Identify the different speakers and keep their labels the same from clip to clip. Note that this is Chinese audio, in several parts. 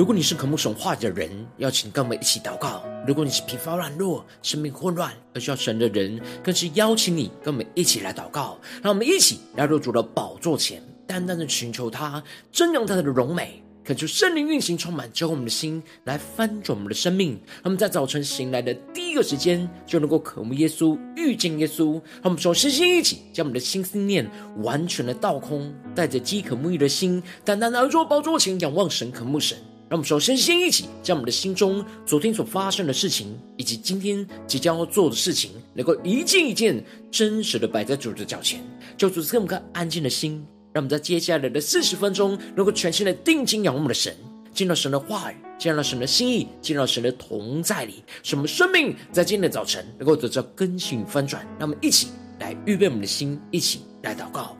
Speaker 1: 如果你是渴慕神话的人，邀请跟我们一起祷告；如果你是疲乏软弱、生命混乱而需要神的人，更是邀请你跟我们一起来祷告。让我们一起来入主的宝座前，单单的寻求他，瞻仰他的荣美，恳求圣灵运行充满，教会我们的心来翻转我们的生命。让我们在早晨醒来的第一个时间，就能够渴慕耶稣、遇见耶稣。让我们说，身心一起将我们的心思念完全的倒空，带着饥渴沐浴的心，单单的坐宝座前仰望神、渴慕神。让我们首先先一起将我们的心中昨天所发生的事情，以及今天即将要做的事情，能够一件一件真实的摆在主的脚前，就主赐我们个安静的心，让我们在接下来的四十分钟，能够全心的定睛仰望我们的神，进入神的话语，进入神的心意，进入神的同在里，使我们生命在今天的早晨能够得到更新与翻转。让我们一起来预备我们的心，一起来祷告。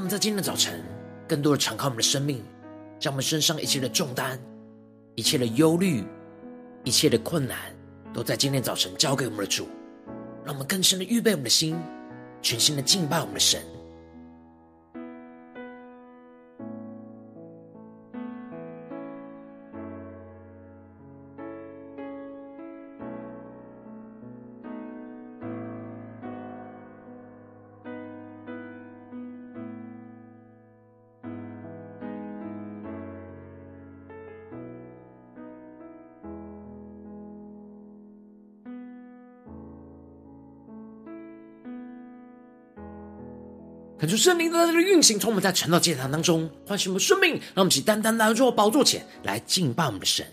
Speaker 1: 我们在今天的早晨，更多的敞开我们的生命，将我们身上一切的重担、一切的忧虑、一切的困难，都在今天早晨交给我们的主。让我们更深的预备我们的心，全心的敬拜我们的神。主圣灵的运行，从我们在晨祷祭坛当中唤醒我们生命，让我们起单单来到宝座前来敬拜我们的神。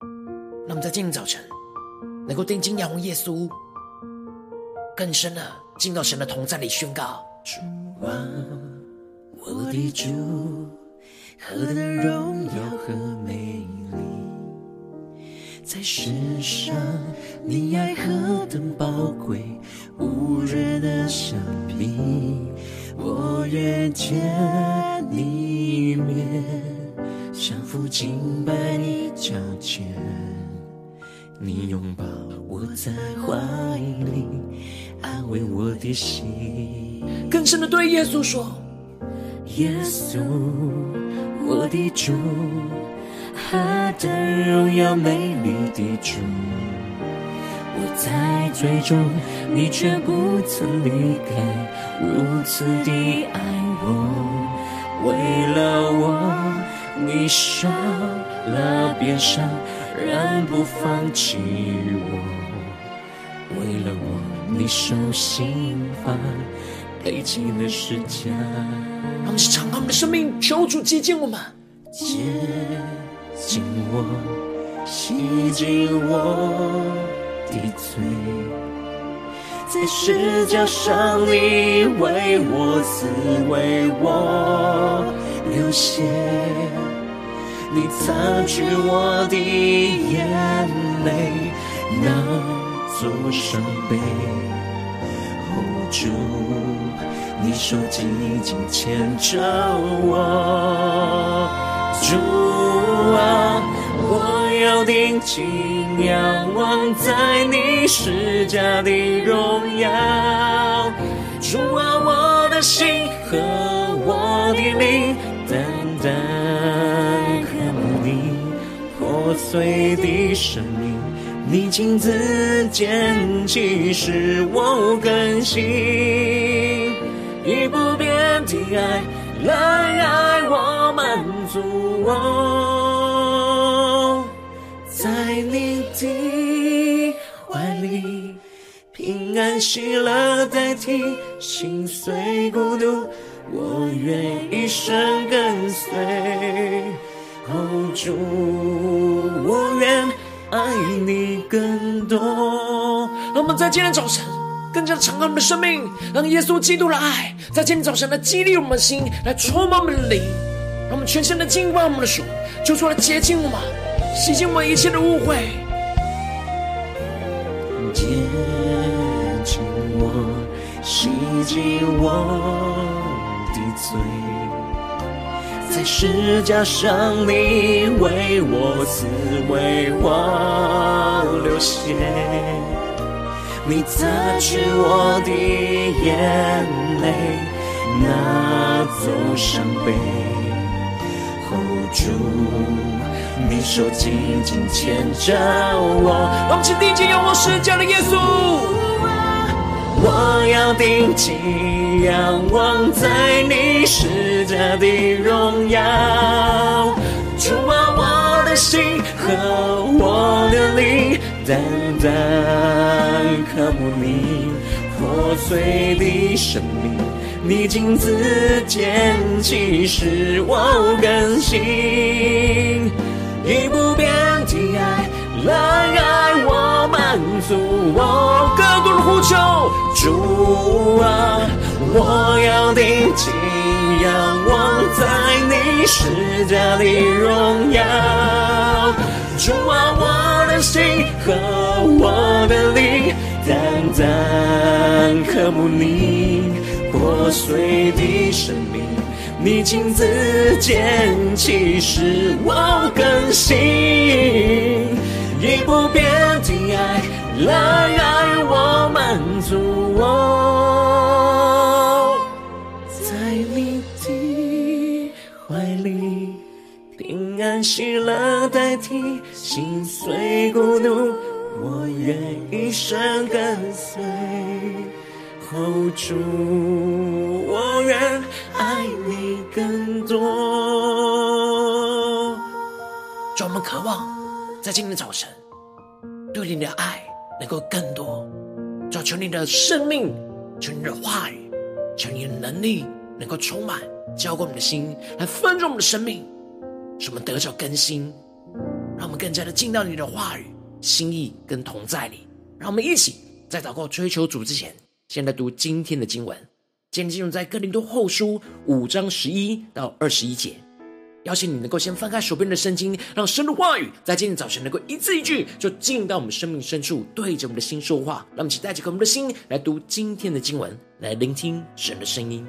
Speaker 1: 让我们在今天早晨能够定睛仰望耶稣，更深的进到神的同在里宣告：主啊，我的主，何等的荣耀和美，在世上你爱何等宝贵。无人的生命，我愿见你一面，降服敬拜你脚前，你拥抱我在怀里，安慰我的心。更深的对耶稣说：耶稣，我的主，何等荣耀美丽的主。我在最终，你却不曾离开，如此的爱我，为了我，你受了鞭伤，仍不放弃我；为了我，你受刑罚，背起了十架。让我们敞开我们的生命，求主接近我们，接紧我，洗净我。的罪，在十架上你为我死，为我流血，你擦去我的眼泪，那座伤悲。主，你手紧紧牵着我，主啊，我要定睛。仰望在你施加的荣耀，主啊，我的心和我的灵，单单渴慕你破碎的生命，你亲自捡起，使我更新，以不变的爱来爱我，满足我。在你的怀里，平安喜乐代替心碎孤独，我愿一生跟随。哦，主，我愿爱你更多。让我们在今天早晨更加敞开我们的生命，让耶稣基督的爱在今天早晨来激励我们的心，来充满我们的灵，让我们全身的敬拜我们的主，就出来洁净我们，洗净我一切的误会。接近我，洗净我的罪，在十架上你为我死，为我流血，你擦去我的眼泪，拿走伤悲，hold 住。你手紧紧牵着我，
Speaker 2: 让我们请定睛仰望十架的耶稣。
Speaker 1: 我要定睛仰望在你十架的荣耀，主啊，我的心和我的灵，单单渴慕你破碎的生命，你亲自拣起使我更新。以不变的爱来爱我，满足我
Speaker 2: 更多的呼求。
Speaker 1: 主啊，我要定睛仰望在你十架的荣耀。主啊，我的心和我的灵，单单渴慕你破碎的生命。你亲自拣起，使我更新，以不变的爱来爱我，满足我，在你的怀里，平安喜乐代替心碎孤独，我愿一生跟随。hold 住，我愿爱你更多。
Speaker 2: 让我们渴望在今天的早晨，对你的爱能够更多。找求你的生命，求你的话语，求你的能力能够充满，浇灌我们的心，来丰盛我们的生命，使我们得着更新，让我们更加的进到你的话语、心意跟同在里。让我们一起在祷告追求主之前。先来读今天的经文，今天进入在哥林多后书五章十一到二十一节。邀请你能够先翻开手边的圣经，让神的话语在今天早晨能够一字一句就进入到我们生命深处，对着我们的心说话。让我们一起带着我们的心来读今天的经文，来聆听神的声音。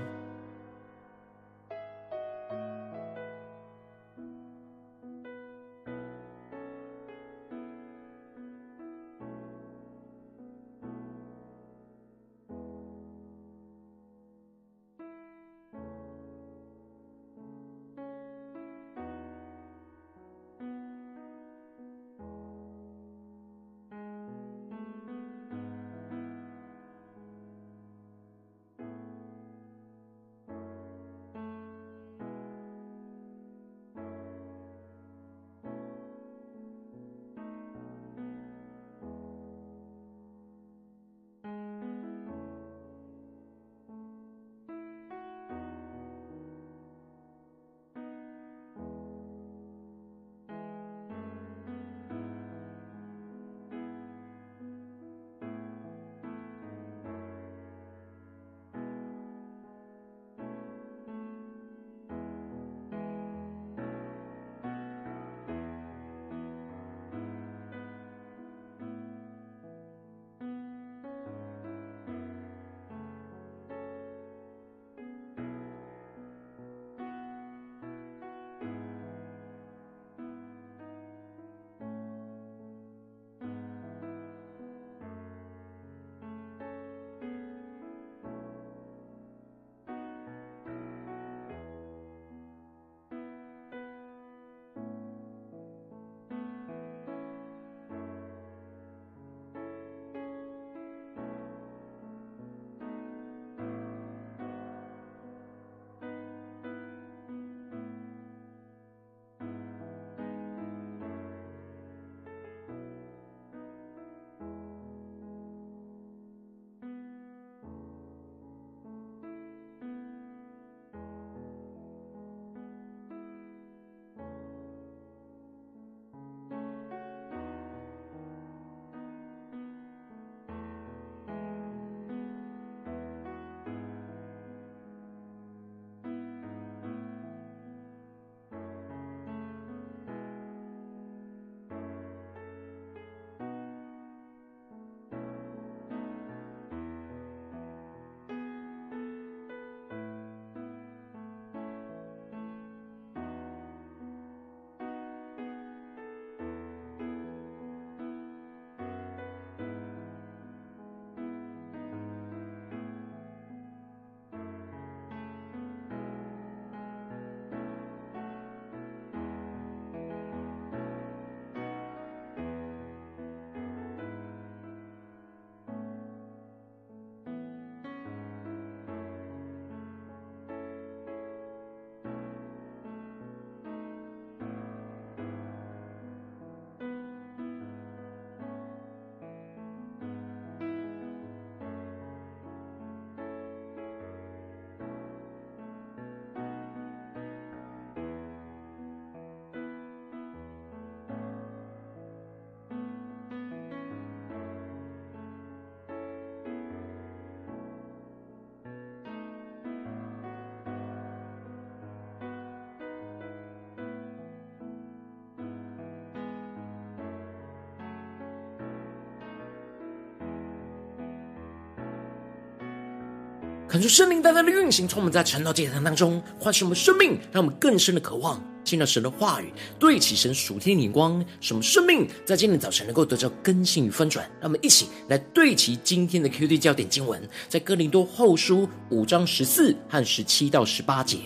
Speaker 1: 看出圣灵大大的运行，从我们在晨祷祭坛当中唤醒我们生命，让我们更深的渴望见到神的话语，对齐神属天的眼光，使我们生命在今天早晨能够得到更新与翻转。让我们一起来对齐今天的 QD 焦点经文，在哥林多后书五章十四和十七到十八节。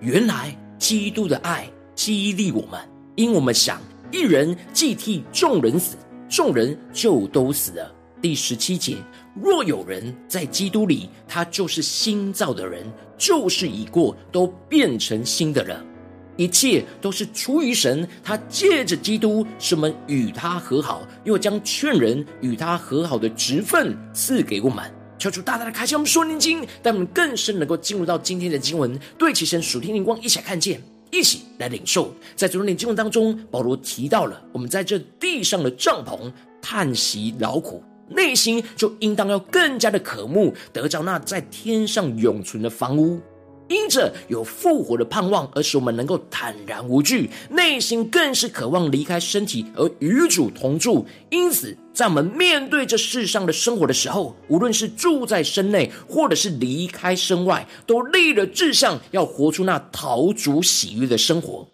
Speaker 1: 原来基督的爱激励我们，因我们想一人既替众人死，众人就都死了。第十七节。若有人在基督里，他就是新造的人，旧事已过，都变成新的了。一切都是出于神，他借着基督使我们与他和好，又将劝人与他和好的职分赐给我们。求主大大的开启我们属灵经，带我们更深能够进入到今天的经文，对其神属天灵光，一起看见，一起来领受。在主日经文当中，保罗提到了我们在这地上的帐篷叹息劳苦。内心就应当要更加的渴慕得着那在天上永存的房屋，因着有复活的盼望，而使我们能够坦然无惧，内心更是渴望离开身体而与主同住。因此，在我们面对这世上的生活的时候，无论是住在身内，或者是离开身外，都立了志向，要活出那陶主喜悦的生活。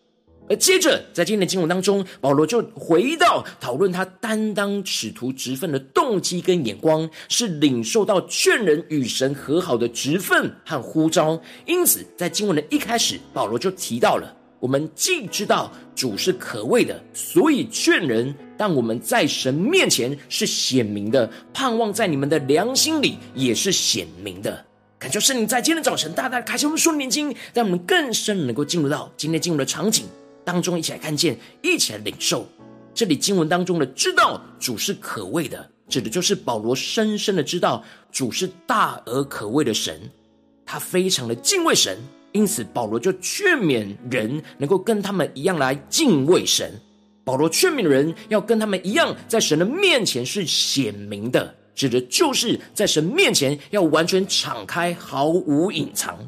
Speaker 1: 而接着，在今天的经文当中，保罗就回到讨论他担当使徒职分的动机跟眼光，是领受到劝人与神和好的职分和呼召。因此，在经文的一开始，保罗就提到了：我们既知道主是可畏的，所以劝人；但我们在神面前是显明的，盼望在你们的良心里也是显明的。感谢圣灵在今天的早晨大大开启我们属灵眼睛，让我们更深能够进入到今天经文的场景。当中一起来看见，一起来领受。这里经文当中的“知道主是可畏的”，指的就是保罗深深的知道主是大而可畏的神，他非常的敬畏神，因此保罗就劝勉人能够跟他们一样来敬畏神。保罗劝勉人要跟他们一样，在神的面前是显明的，指的就是在神面前要完全敞开，毫无隐藏，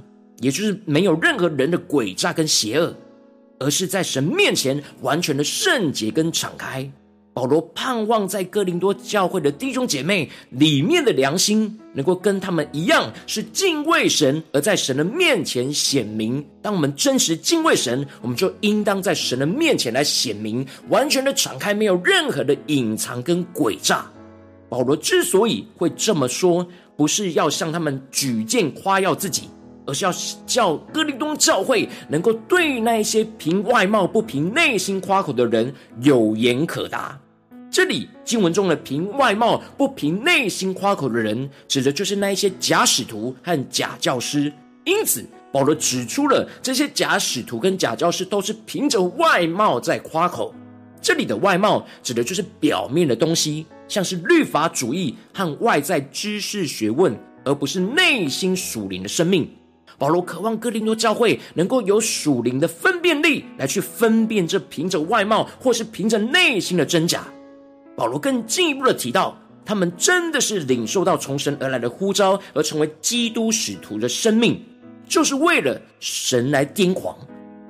Speaker 1: 也就是没有任何人的诡诈跟邪恶。而是在神面前完全的圣洁跟敞开。保罗盼望在哥林多教会的弟兄姐妹里面的良心，能够跟他们一样，是敬畏神，而在神的面前显明。当我们真实敬畏神，我们就应当在神的面前来显明，完全的敞开，没有任何的隐藏跟诡诈。保罗之所以会这么说，不是要向他们举荐夸耀自己。而是要叫哥林多教会能够对那一些凭外貌不凭内心夸口的人有言可答。这里经文中的凭外貌不凭内心夸口的人，指的就是那一些假使徒和假教师。因此，保罗指出了这些假使徒跟假教师都是凭着外貌在夸口。这里的外貌指的就是表面的东西，像是律法主义和外在知识学问，而不是内心属灵的生命。保罗渴望哥林多教会能够有属灵的分辨力，来去分辨这凭着外貌或是凭着内心的真假。保罗更进一步的提到，他们真的是领受到从神而来的呼召，而成为基督使徒的生命，就是为了神来癫狂。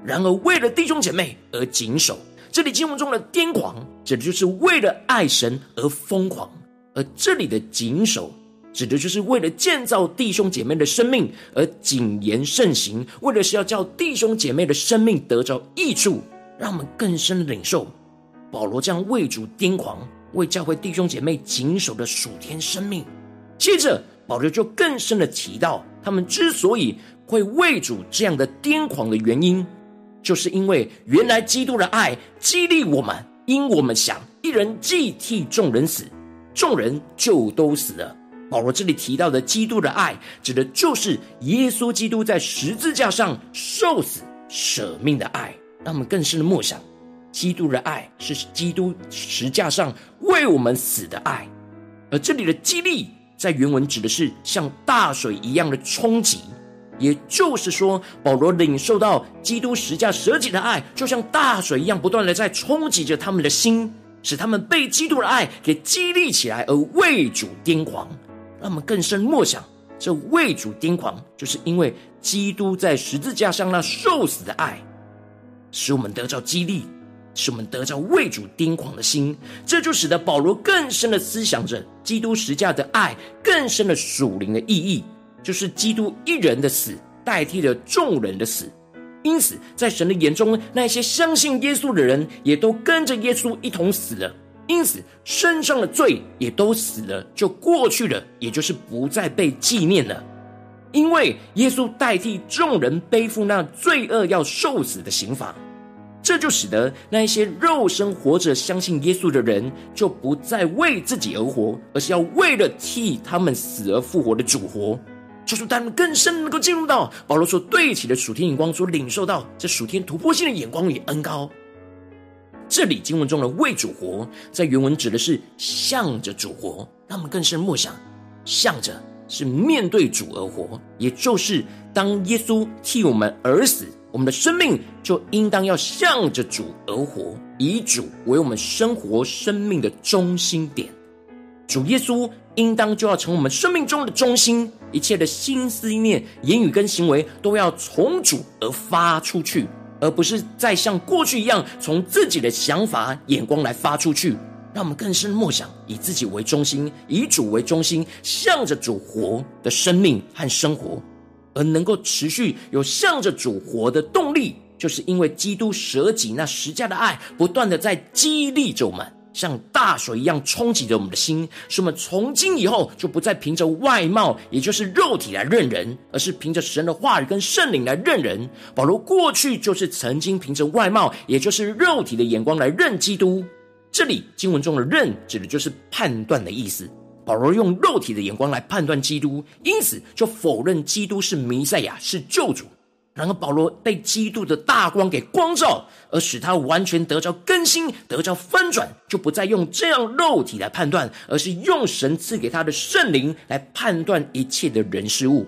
Speaker 1: 然而，为了弟兄姐妹而谨守。这里经文中的癫狂，指的就是为了爱神而疯狂，而这里的谨守。指的就是为了建造弟兄姐妹的生命而谨言慎行，为的是要叫弟兄姐妹的生命得着益处，让我们更深的领受保罗这样为主癫狂、为教会弟兄姐妹谨守的属天生命。接着，保罗就更深的提到，他们之所以会为主这样的癫狂的原因，就是因为原来基督的爱激励我们，因我们想一人既替众人死，众人就都死了。保罗这里提到的基督的爱，指的就是耶稣基督在十字架上受死舍命的爱。让我们更深的默想，基督的爱是基督十字架上为我们死的爱。而这里的激励，在原文指的是像大水一样的冲击，也就是说，保罗领受到基督十字架舍己的爱，就像大水一样，不断的在冲击着他们的心，使他们被基督的爱给激励起来，而为主癫狂。让我们更深默想，这为主癫狂，就是因为基督在十字架上那受死的爱，使我们得着激励，使我们得着为主癫狂的心。这就使得保罗更深的思想着基督十字架的爱，更深的属灵的意义。就是基督一人的死代替了众人的死。因此，在神的眼中，那些相信耶稣的人也都跟着耶稣一同死了。因此，身上的罪也都死了，就过去了，也就是不再被纪念了。因为耶稣代替众人背负那罪恶要受死的刑罚，这就使得那一些肉身活着相信耶稣的人，就不再为自己而活，而是要为了替他们死而复活的主活。就是他们更深能够进入到保罗所对齐的属天眼光，所领受到这属天突破性的眼光与恩膏。这里经文中的为主活，在原文指的是向着主活。让我们更深默想，向着是面对主而活，也就是当耶稣替我们而死，我们的生命就应当要向着主而活，以主为我们生活生命的中心点。主耶稣应当就要成我们生命中的中心。一切的心思意念、言语跟行为，都要从主而发出去，而不是再像过去一样，从自己的想法、眼光来发出去。让我们更深默想，以自己为中心，以主为中心，向着主活的生命和生活，而能够持续有向着主活的动力，就是因为基督舍己那十架的爱，不断的在激励着我们。像大水一样冲击着我们的心，使我们从今以后就不再凭着外貌，也就是肉体来认人，而是凭着神的话语跟圣灵来认人。保罗过去就是曾经凭着外貌，也就是肉体的眼光来认基督。这里经文中的“认”指的就是判断的意思。保罗用肉体的眼光来判断基督，因此就否认基督是弥赛亚，是救主。然而，保罗被基督的大光给光照，而使他完全得着更新，得着翻转，就不再用这样肉体来判断，而是用神赐给他的圣灵来判断一切的人事物。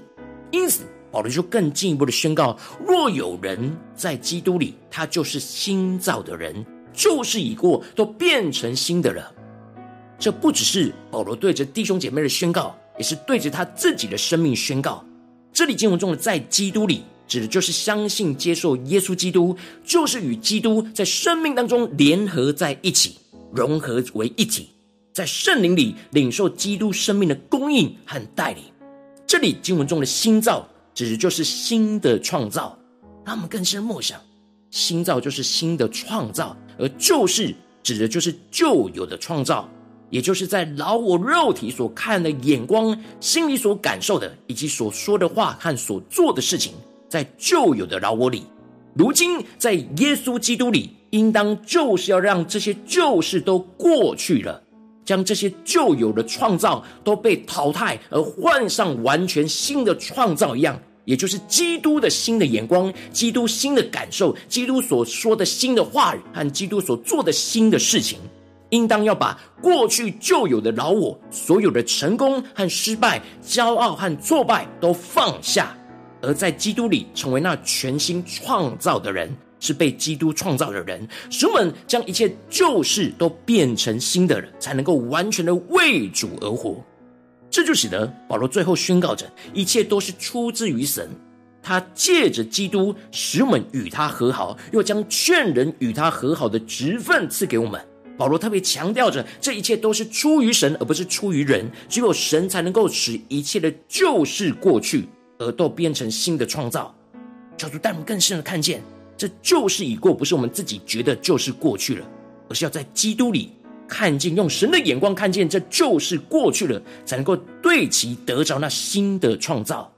Speaker 1: 因此，保罗就更进一步的宣告：若有人在基督里，他就是新造的人，旧事已过，都变成新的了。这不只是保罗对着弟兄姐妹的宣告，也是对着他自己的生命宣告。这里经文中的在基督里。指的就是相信接受耶稣基督，就是与基督在生命当中联合在一起，融合为一体，在圣灵里领受基督生命的供应和带领。这里经文中的新造，指的就是新的创造。让我们更深默想，新造就是新的创造，而旧事指的就是旧有的创造，也就是在老我肉体所看的眼光、心里所感受的，以及所说的话和所做的事情。在旧有的老我里，如今在耶稣基督里，应当就是要让这些旧事都过去了，将这些旧有的创造都被淘汰，而换上完全新的创造一样，也就是基督的新的眼光、基督新的感受、基督所说的新的话语和基督所做的新的事情，应当要把过去旧有的老我所有的成功和失败、骄傲和挫败都放下。而在基督里成为那全新创造的人，是被基督创造的人，使我们将一切旧事都变成新的人，才能够完全的为主而活。这就使得保罗最后宣告着：一切都是出自于神，他借着基督使我们与他和好，又将劝人与他和好的职分赐给我们。保罗特别强调着，这一切都是出于神，而不是出于人。只有神才能够使一切的旧事过去。而都变成新的创造，求主带我们更深的看见，这旧事已过，不是我们自己觉得就是过去了，而是要在基督里看见，用神的眼光看见这就是过去了，才能够对其得着那新的创造。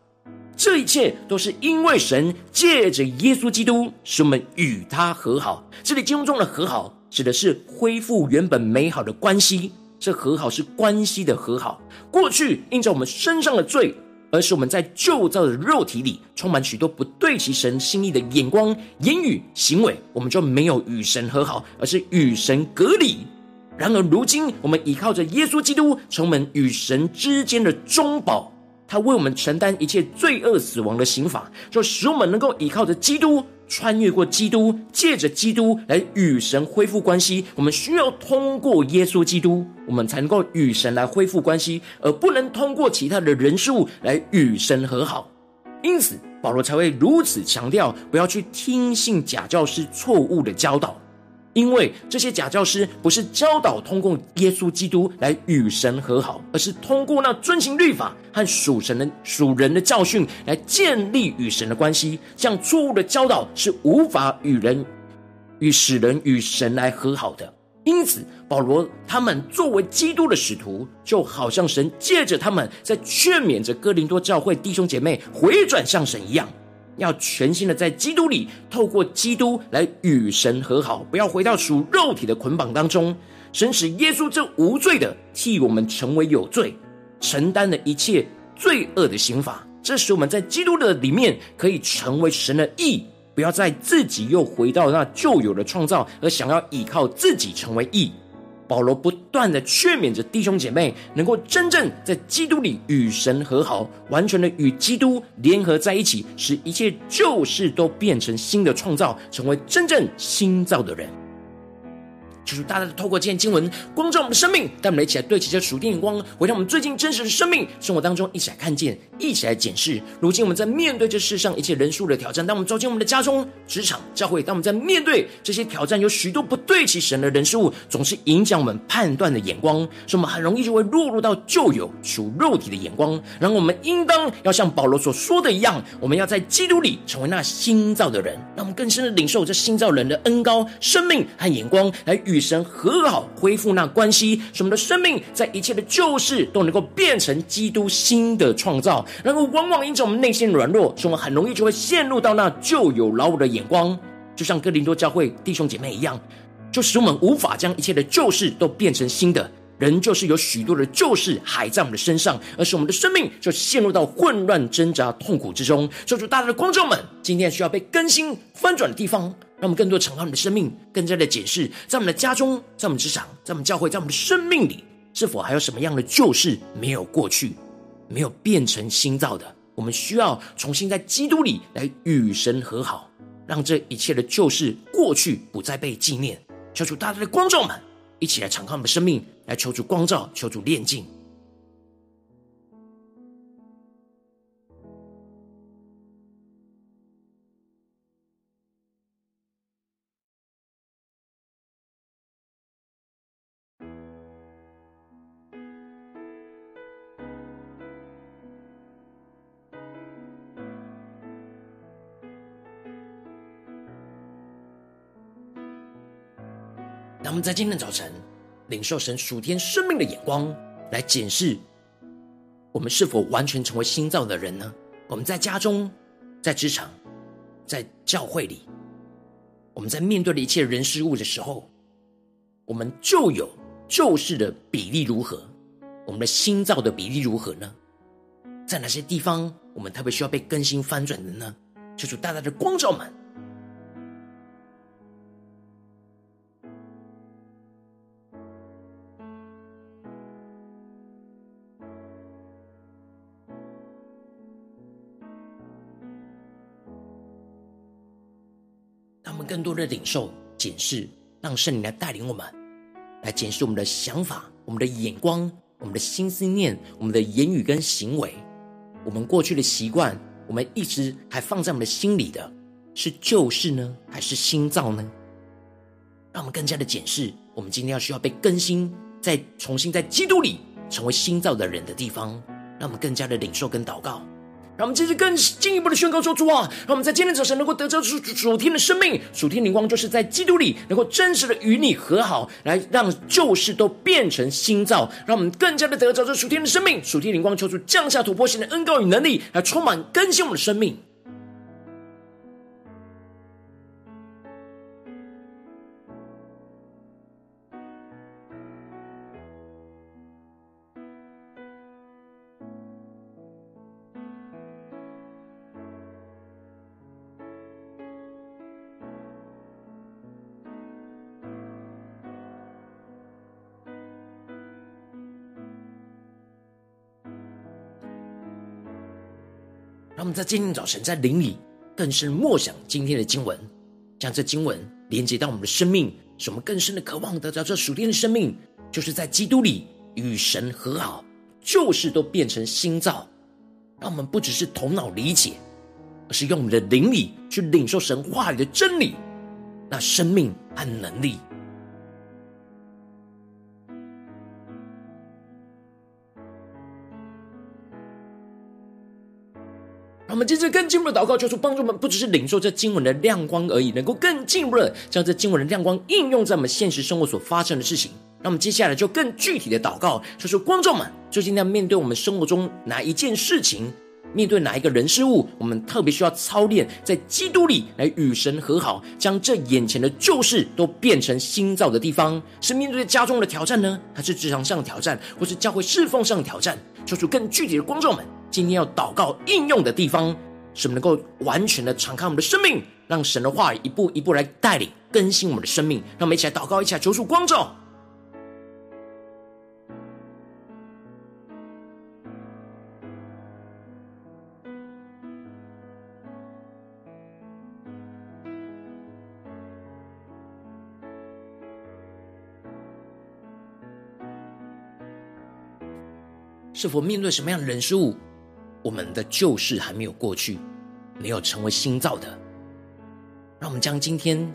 Speaker 1: 这一切都是因为神借着耶稣基督，使我们与他和好。这里经文中的和好，指的是恢复原本美好的关系。这和好是关系的和好，过去因着我们身上的罪。而是我们在旧造的肉体里充满许多不对其神心意的眼光、言语、行为，我们就没有与神和好，而是与神隔离。然而如今，我们依靠着耶稣基督，成为与神之间的中保，他为我们承担一切罪恶死亡的刑罚，就使我们能够依靠着基督。穿越过基督，借着基督来与神恢复关系。我们需要通过耶稣基督，我们才能够与神来恢复关系，而不能通过其他的人事物来与神和好。因此，保罗才会如此强调，不要去听信假教师错误的教导，因为这些假教师不是教导通过耶稣基督来与神和好，而是通过那遵行律法和属神的属人的教训来建立与神的关系。这样错误的教导是无法与人与使人与神来和好的。因此，保罗他们作为基督的使徒，就好像神借着他们在劝勉着哥林多教会弟兄姐妹回转向神一样，要全心的在基督里，透过基督来与神和好，不要回到属肉体的捆绑当中。神使耶稣这无罪的替我们成为有罪，承担了一切罪恶的刑罚，这使我们在基督的里面可以成为神的义。不要再自己又回到那旧有的创造，而想要依靠自己成为义。保罗不断的劝勉着弟兄姐妹，能够真正在基督里与神和好，完全的与基督联合在一起，使一切旧事都变成新的创造，成为真正新造的人。就是大大的透过今天经文光照我们的生命，带我们一起来对齐这属天眼光，回到我们最近真实的生命生活当中，一起来看见，一起来检视。如今我们在面对这世上一切人数的挑战，当我们走进我们的家中、职场、教会，当我们在面对这些挑战，有许多不对齐神的人事物，总是影响我们判断的眼光，所以我们很容易就会落入到旧有属肉体的眼光。然后我们应当要像保罗所说的一样，我们要在基督里成为那新造的人，让我们更深的领受这新造人的恩膏、生命和眼光，来与。与神和好，恢复那关系，使我们的生命在一切的旧事都能够变成基督新的创造。然后，往往因着我们内心软弱，所以我们很容易就会陷入到那旧有老我的眼光，就像哥林多教会弟兄姐妹一样，就使我们无法将一切的旧事都变成新的。人就是有许多的旧事还在我们的身上，而使我们的生命就陷入到混乱、挣扎、痛苦之中。求主大大的光照们，今天需要被更新翻转的地方。让我们更多敞开我们的生命，更加的解释，在我们的家中，在我们职场，在我们教会，在我们的生命里，是否还有什么样的旧事没有过去，没有变成新造的？我们需要重新在基督里来与神和好，让这一切的旧事过去不再被纪念。求主大大的光照们，一起来敞开我们的生命，来求主光照，求主炼净。让我们在今天早晨领受神属天生命的眼光，来检视我们是否完全成为新造的人呢？我们在家中、在职场、在教会里，我们在面对的一切人事物的时候，我们旧有旧事的比例如何？我们的新造的比例如何呢？在哪些地方我们特别需要被更新翻转的呢？求主大大的光照们。更多的领受、检视，让圣灵来带领我们，来检视我们的想法、我们的眼光、我们的心思念、我们的言语跟行为，我们过去的习惯，我们一直还放在我们的心里的，是旧事呢，还是新造呢？让我们更加的检视，我们今天要需要被更新，再重新在基督里成为新造的人的地方，让我们更加的领受跟祷告。让我们继续更进一步的宣告说：“主啊，让我们在今天早晨能够得着主主天的生命，属天灵光，就是在基督里能够真实的与你和好，来让旧事都变成新造。让我们更加的得着这属天的生命，属天灵光，求主降下突破性的恩膏与能力，来充满更新我们的生命。”们在今天早晨在灵里更深默想今天的经文，将这经文连接到我们的生命，使我们更深的渴望得到这属天的生命，就是在基督里与神和好，旧事都变成新造。让我们不只是头脑理解，而是用我们的灵里去领受神话语的真理，那生命和能力。我们接着更进一步的祷告，求主帮助我们，不只是领受这经文的亮光而已，能够更进一步的将这经文的亮光应用在我们现实生活所发生的事情。那我们接下来就更具体的祷告，就说观众们究竟要面对我们生活中哪一件事情，面对哪一个人事物，我们特别需要操练在基督里来与神和好，将这眼前的旧事都变成新造的地方，是面对家中的挑战呢，还是职场上的挑战，或是教会侍奉上的挑战？求出更具体的观众们今天要祷告应用的地方，使我们能够完全的敞开我们的生命，让神的话一步一步来带领更新我们的生命。让我们一起来祷告，一起来求主光照。是否面对什么样的人事物，我们的旧事还没有过去，没有成为新造的？让我们将今天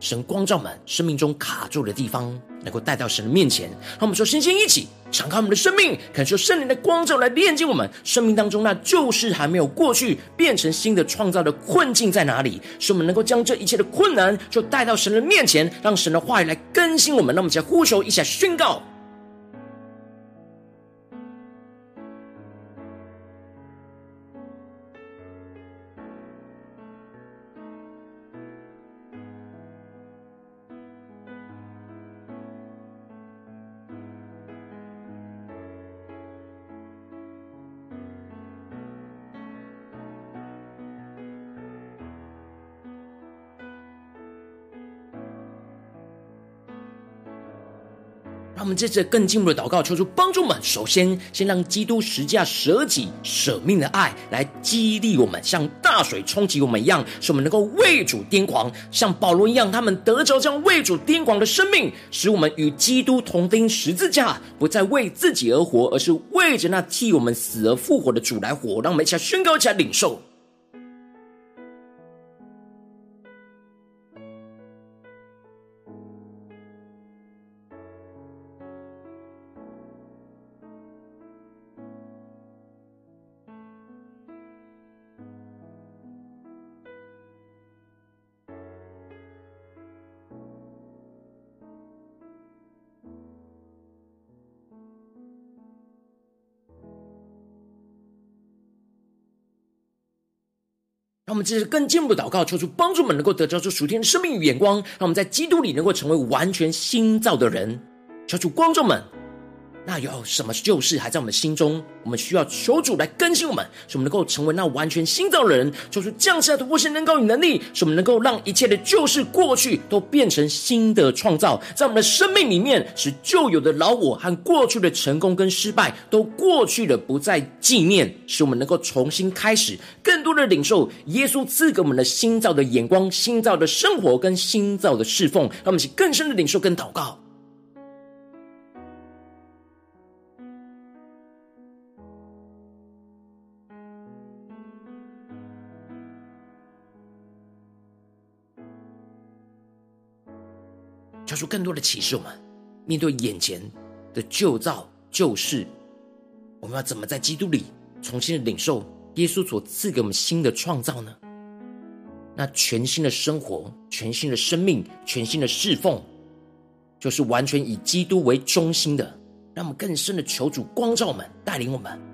Speaker 1: 神光照满生命中卡住的地方，能够带到神的面前。让我们说，先先一起敞开我们的生命，感受圣灵的光照来炼净我们生命当中那旧事还没有过去，变成新的创造的困境在哪里？使我们能够将这一切的困难就带到神的面前，让神的话语来更新我们。让我们一起来呼求，一起来宣告。让我们接着更进一步的祷告，求主帮助我们。首先，先让基督十架舍己舍命的爱来激励我们，像大水冲击我们一样，使我们能够为主癫狂，像保罗一样，他们得着这样为主癫狂的生命，使我们与基督同钉十字架，不再为自己而活，而是为着那替我们死而复活的主来活。让我们一起来宣告，一起来领受。让我们接着更进一步祷告，求主帮助我们能够得着这属天的生命与眼光，让我们在基督里能够成为完全新造的人。求主光照们。那有什么旧事还在我们心中？我们需要求主来更新我们，使我们能够成为那完全新造的人。求主降下突破性能高与能力，使我们能够让一切的旧事过去都变成新的创造，在我们的生命里面，使旧有的老我和过去的成功跟失败都过去了，不再纪念，使我们能够重新开始，更多的领受耶稣赐给我们的新造的眼光、新造的生活跟新造的侍奉，让我们去更深的领受跟祷告。出更多的启示，我们面对眼前的旧造旧事，我们要怎么在基督里重新的领受耶稣所赐给我们新的创造呢？那全新的生活、全新的生命、全新的侍奉，就是完全以基督为中心的。让我们更深的求主光照我们，带领我们。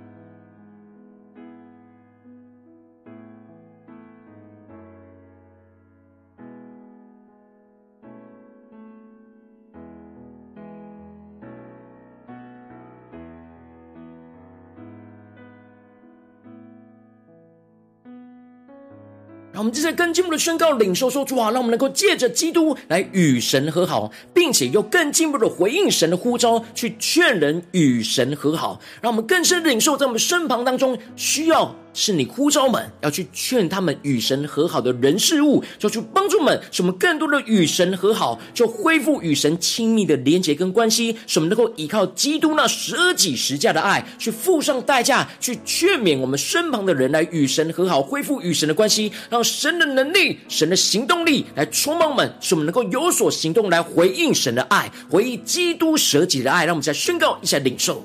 Speaker 1: 让我们正在更进一步的宣告、领受说：主啊，让我们能够借着基督来与神和好，并且又更进一步的回应神的呼召，去劝人与神和好。让我们更深领受，在我们身旁当中需要是你呼召们要去劝他们与神和好的人事物，就去帮助们，使我们更多的与神和好，就恢复与神亲密的连结跟关系，使我们能够依靠基督那舍己十架的爱，去付上代价，去劝勉我们身旁的人来与神和好，恢复与神的关系，让神的能力、神的行动力来充满我们，使我们能够有所行动来回应神的爱，回应基督舍己的爱。让我们再宣告一下领受。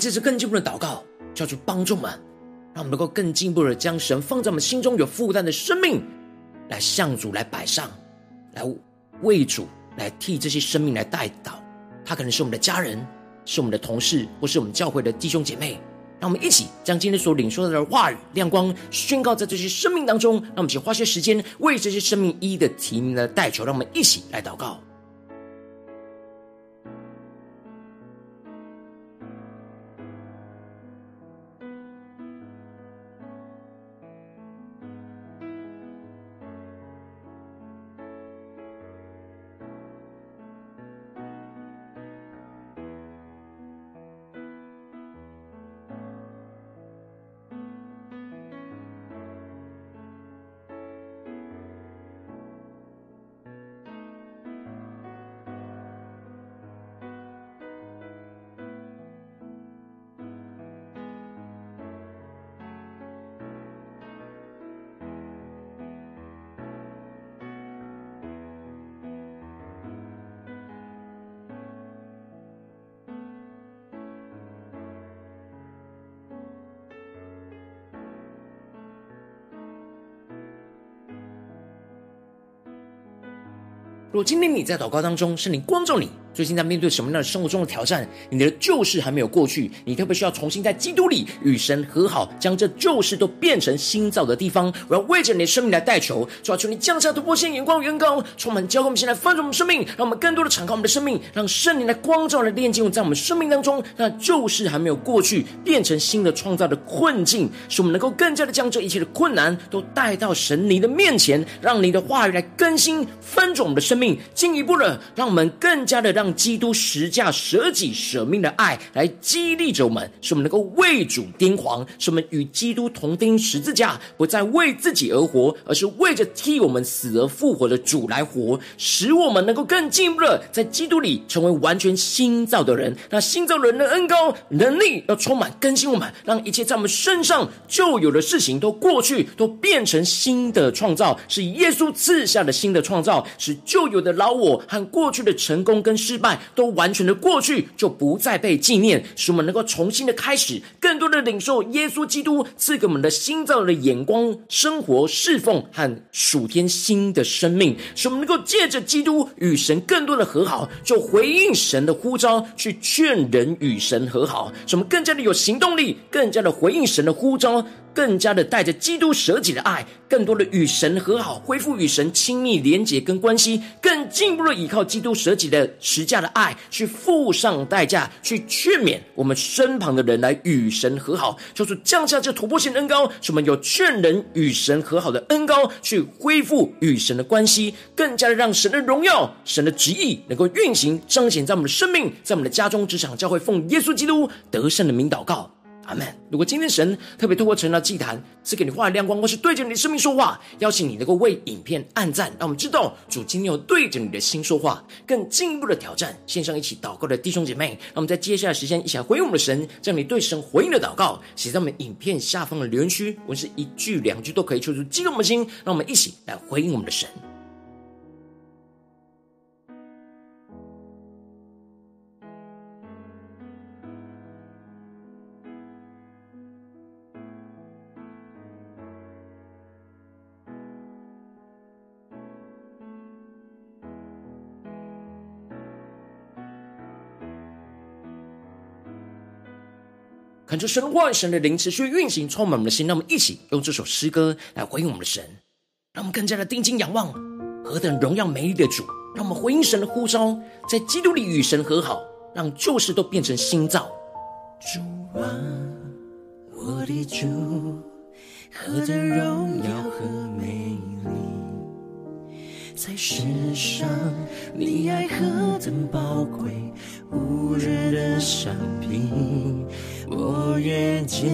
Speaker 1: 这次更进一步的祷告，叫主帮助们，让我们能够更进一步的将神放在我们心中有负担的生命，来向主来摆上，来为主来替这些生命来代祷。他可能是我们的家人，是我们的同事，或是我们教会的弟兄姐妹。让我们一起将今天所领受到的话语亮光宣告在这些生命当中。让我们一起花些时间为这些生命一一的提名来代求。让我们一起来祷告。今天你在祷告当中，圣灵光照你。最近在面对什么样的生活中的挑战？你的旧事还没有过去，你特别需要重新在基督里与神。和好，将这旧事都变成新造的地方。我要为着你的生命来代求，主啊，求你降下突破性眼光，远高，充满教会，我们现在翻转我们生命，让我们更多的敞开我们的生命，让圣灵来光照来炼净在我们生命当中。那旧事还没有过去，变成新的创造的困境，使我们能够更加的将这一切的困难都带到神你的面前，让你的话语来更新翻转我们的生命，进一步的让我们更加的让。基督十架舍己舍命的爱来激励着我们，使我们能够为主癫狂，使我们与基督同钉十字架，不再为自己而活，而是为着替我们死而复活的主来活，使我们能够更进一步的在基督里成为完全新造的人。那新造人的恩膏能力要充满更新我们，让一切在我们身上旧有的事情都过去，都变成新的创造，是耶稣赐下的新的创造，使旧有的老我和过去的成功跟失败都完全的过去，就不再被纪念，使我们能够重新的开始，更多的领受耶稣基督赐给我们的心造的眼光、生活、侍奉和属天新的生命，使我们能够借着基督与神更多的和好，就回应神的呼召，去劝人与神和好，使我们更加的有行动力，更加的回应神的呼召。更加的带着基督舍己的爱，更多的与神和好，恢复与神亲密连结跟关系，更进一步的依靠基督舍己的十架的爱，去付上代价，去劝勉我们身旁的人来与神和好，就是降下这突破性的恩膏，使我们有劝人与神和好的恩膏，去恢复与神的关系，更加的让神的荣耀、神的旨意能够运行彰显在我们的生命，在我们的家中、职场、教会，奉耶稣基督得胜的名祷告。阿门。如果今天神特别透过成了祭坛赐给你话语亮光，或是对着你的生命说话，邀请你能够为影片按赞，让我们知道主今天有对着你的心说话，更进一步的挑战线上一起祷告的弟兄姐妹，让我们在接下来时间一起来回应我们的神，将你对神回应的祷告写在我们影片下方的留言区，无论是一句两句都可以，说出激动的心，让我们一起来回应我们的神。
Speaker 3: 看着神万、神的灵持续运行，充满我们的心。让我们一起用这首诗歌来回应我们的神，让我们更加的定睛仰望何等荣耀美丽的主。让我们回应神的呼召，在基督里与神和好，让旧事都变成新造。
Speaker 1: 主啊，我的主，何等荣耀和美丽，在世上你爱何等宝我愿见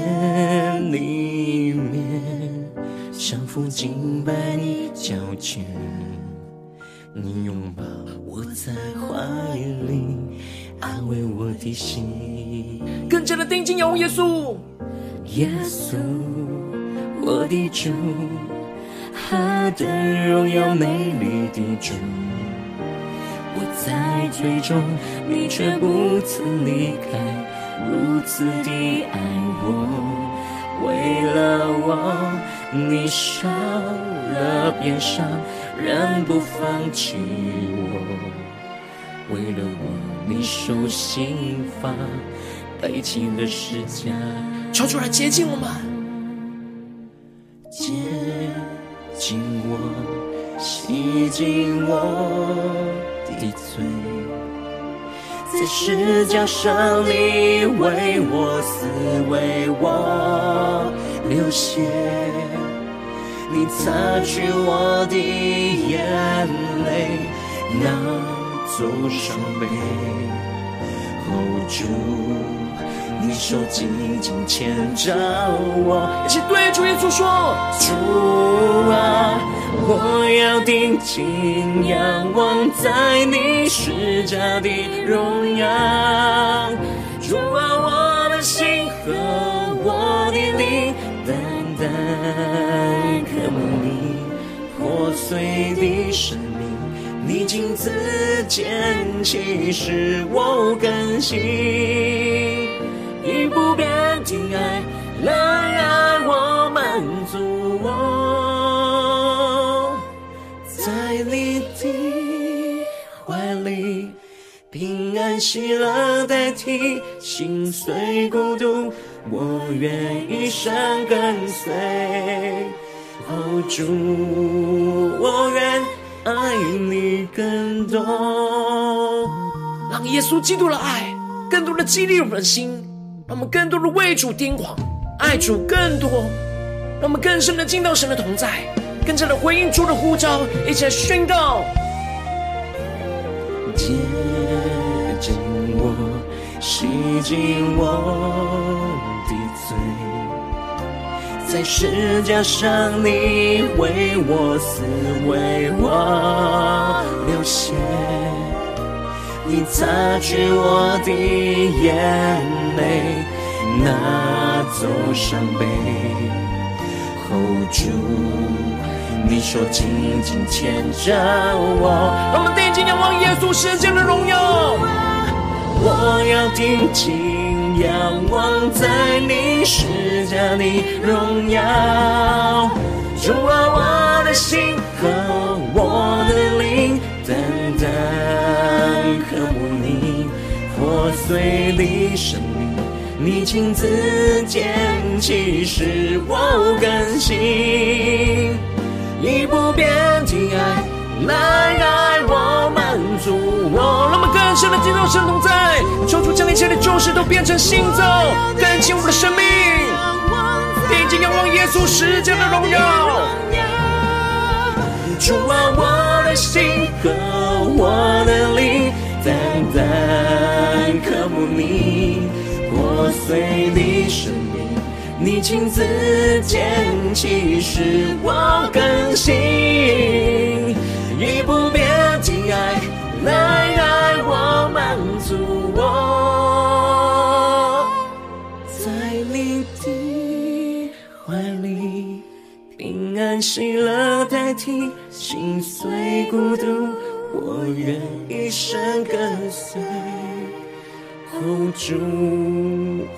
Speaker 1: 你面，降服敬拜你脚前。你拥抱我在怀里，安慰我的心。
Speaker 3: 更加的定睛仰望耶稣，
Speaker 1: 耶稣，我的主，何等荣耀美丽的主。我在最终，你却不曾离开，如此的爱我，为了我，你受了鞭伤。仍不放弃我，为了我，你受刑罚，背起了十架，
Speaker 3: 求主来接近我们，
Speaker 1: 接近我，洗净我的罪，在十架上你为我死，为我流血。你擦去我的眼泪，拿走伤悲，hold 住你手紧紧牵着我，
Speaker 3: 一起对主耶稣说：
Speaker 1: 主啊，我要定睛仰望在你十架的荣耀，主啊，我的心和我的灵单单。渴慕你破碎的生命，你亲自牵起，使我更新，以不变的爱来爱我，满足我，在你的怀里，平安喜乐代替心碎孤独，我愿一生跟随。哦，主，我愿爱你更多。
Speaker 3: 让耶稣基督的爱更多的激励我的心，让我们更多的为主癫狂，爱主更多，让我们更深的进到神的同在，更加的回应主的呼召，一起来宣告：
Speaker 1: 接近我，洗净我的罪。在十架上，你为我死，为我流血，你擦去我的眼泪，拿走伤悲，hold 住你说紧紧牵着我。
Speaker 3: 我们定睛仰望耶稣十架的荣耀，
Speaker 1: 我要定睛。仰望在你世界的荣耀，主啊，我的心和我的灵，单单渴慕你破碎的生命，你亲自捡起，使我更新，以不变的爱来爱我，满足我。
Speaker 3: 让我们更深的进入神同在，求主将一切的旧事都变成新造，更新我们的生命。定睛仰望耶稣十架的荣耀，
Speaker 1: 主啊，我的心和我的灵，单单渴慕你。破碎的生命，你亲自捡起，使我更新，以不变的爱来爱我，满足我，平安喜乐代替心碎孤独，我愿一生跟随，hold 住，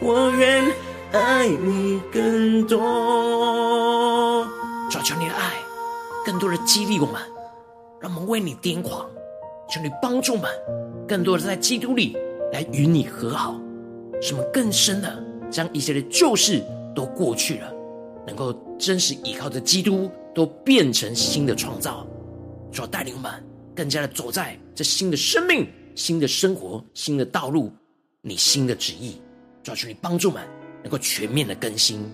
Speaker 1: 我愿爱你更多。
Speaker 3: 主，求你的爱，更多的激励我们，让我们为你癫狂。求你帮助我们，更多的在基督里来与你和好，使我们更深的
Speaker 1: 将一切的旧事都过去了，能够真实依靠着基督，都变成新的创造。主要带领我们更加的走在这新的生命、新的生活、新的道路，你新的旨意，主要求你帮助我们能够全面的更新。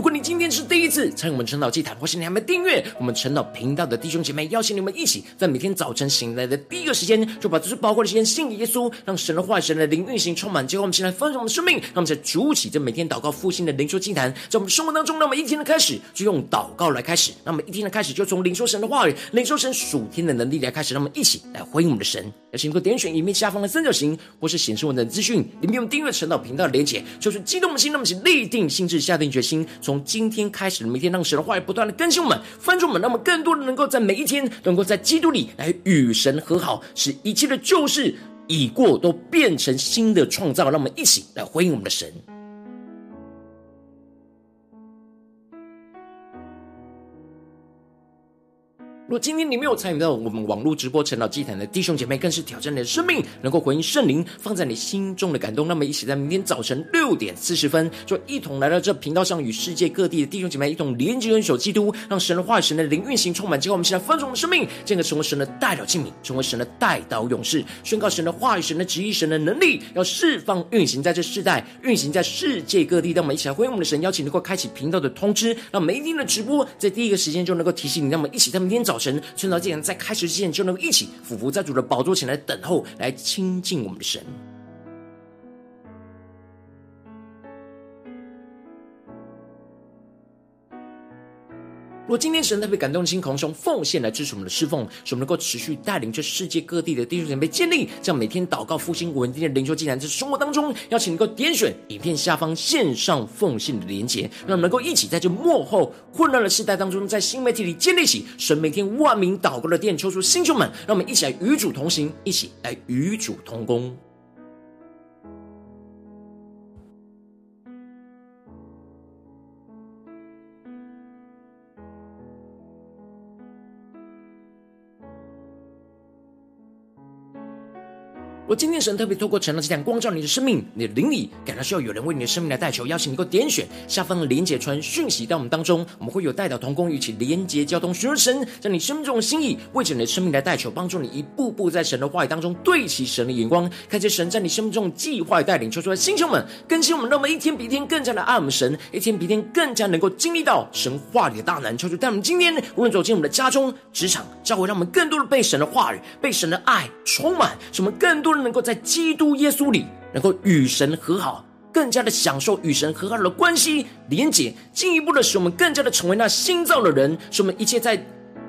Speaker 1: 如果你今天是第一次参与我们晨祷祭坛，或是你还没订阅我们晨祷频道的弟兄姐妹，邀请你们一起在每天早晨醒来的第一个时间，就把这最宝贵的时间献给耶稣，让神的话语、神的灵运行充满，结果我们先来分享我们的生命，让我们在主起这每天祷告复兴的灵修祭坛，在我们生活当中，让我们一天的开始就用祷告来开始，让我们一天的开始就从领受神的话语、领受神属天的能力来开始，让我们一起来回应我们的神。邀请你能够点选影片下方的三角形，或是显示文的资讯里面有订阅晨祷频道的连结，就是激动的心，那么请立定心志，下定决心，从今天开始每天，让神的话语不断的更新我们，翻出我们，让我们更多的能够在每一天，能够在基督里来与神和好，使一切的旧事已过都变成新的创造。让我们一起来回应我们的神。若今天你没有参与到我们网络直播晨祷祭坛的弟兄姐妹，更是挑战你的生命，能够回应圣灵放在你心中的感动。那么，一起在明天早晨六点四十分，就一同来到这频道上，与世界各地的弟兄姐妹一同连接、恩守基督，让神的话语、神的灵运行充满。结果，我们现在分盛我们的生命，进而成为神的代表器皿，成为神的代祷勇士，宣告神的话语、神的旨意、神的能力，要释放运行在这世代，运行在世界各地。让我们一起来回应我们的神，邀请能够开启频道的通知，让每一天的直播在第一个时间就能够提醒你。让我们一起在明天早神。趁早既然，在开始之前，就能够一起俯伏在主的宝座前来等候，来亲近我们的神。若今天神特别感动的心，从奉献来支持我们的侍奉，使我们能够持续带领这世界各地的弟兄姐妹建立这样每天祷告复兴稳定的灵修祭坛，在生活当中，邀请能够点选影片下方线上奉献的连结，让我们能够一起在这幕后混乱的时代当中，在新媒体里建立起神每天万名祷告的殿，抽出弟兄们，让我们一起来与主同行，一起来与主同工。我今天神特别透过晨祷祭坛光照你的生命，你的灵里感到需要有人为你的生命来代求，邀请你够点选下方的连结传讯息到我们当中，我们会有代祷同工一起连结交通，寻求神在你生命中的心意，为着你的生命来代求，帮助你一步步在神的话语当中对齐神的眼光，看见神在你生命中的计划带领，求出来，星球们更新我们，让我们一天比一天更加的爱我们神，一天比一天更加能够经历到神话里的大能，求主带我们今天无论走进我们的家中、职场、教会，让我们更多的被神的话语、被神的爱充满，使我们更多的能够在基督耶稣里，能够与神和好，更加的享受与神和好的关系连结，进一步的使我们更加的成为那新造的人，使我们一切在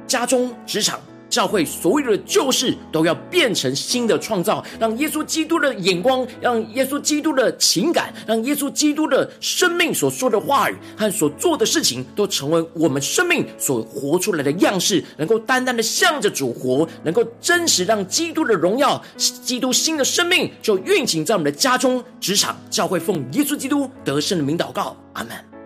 Speaker 1: 家中、职场。教会所有的旧事都要变成新的创造，让耶稣基督的眼光，让耶稣基督的情感，让耶稣基督的生命所说的话语和所做的事情，都成为我们生命所活出来的样式，能够单单的向着主活，能够真实让基督的荣耀、基督新的生命就运行在我们的家中、职场、教会，奉耶稣基督得胜的名祷告，阿门。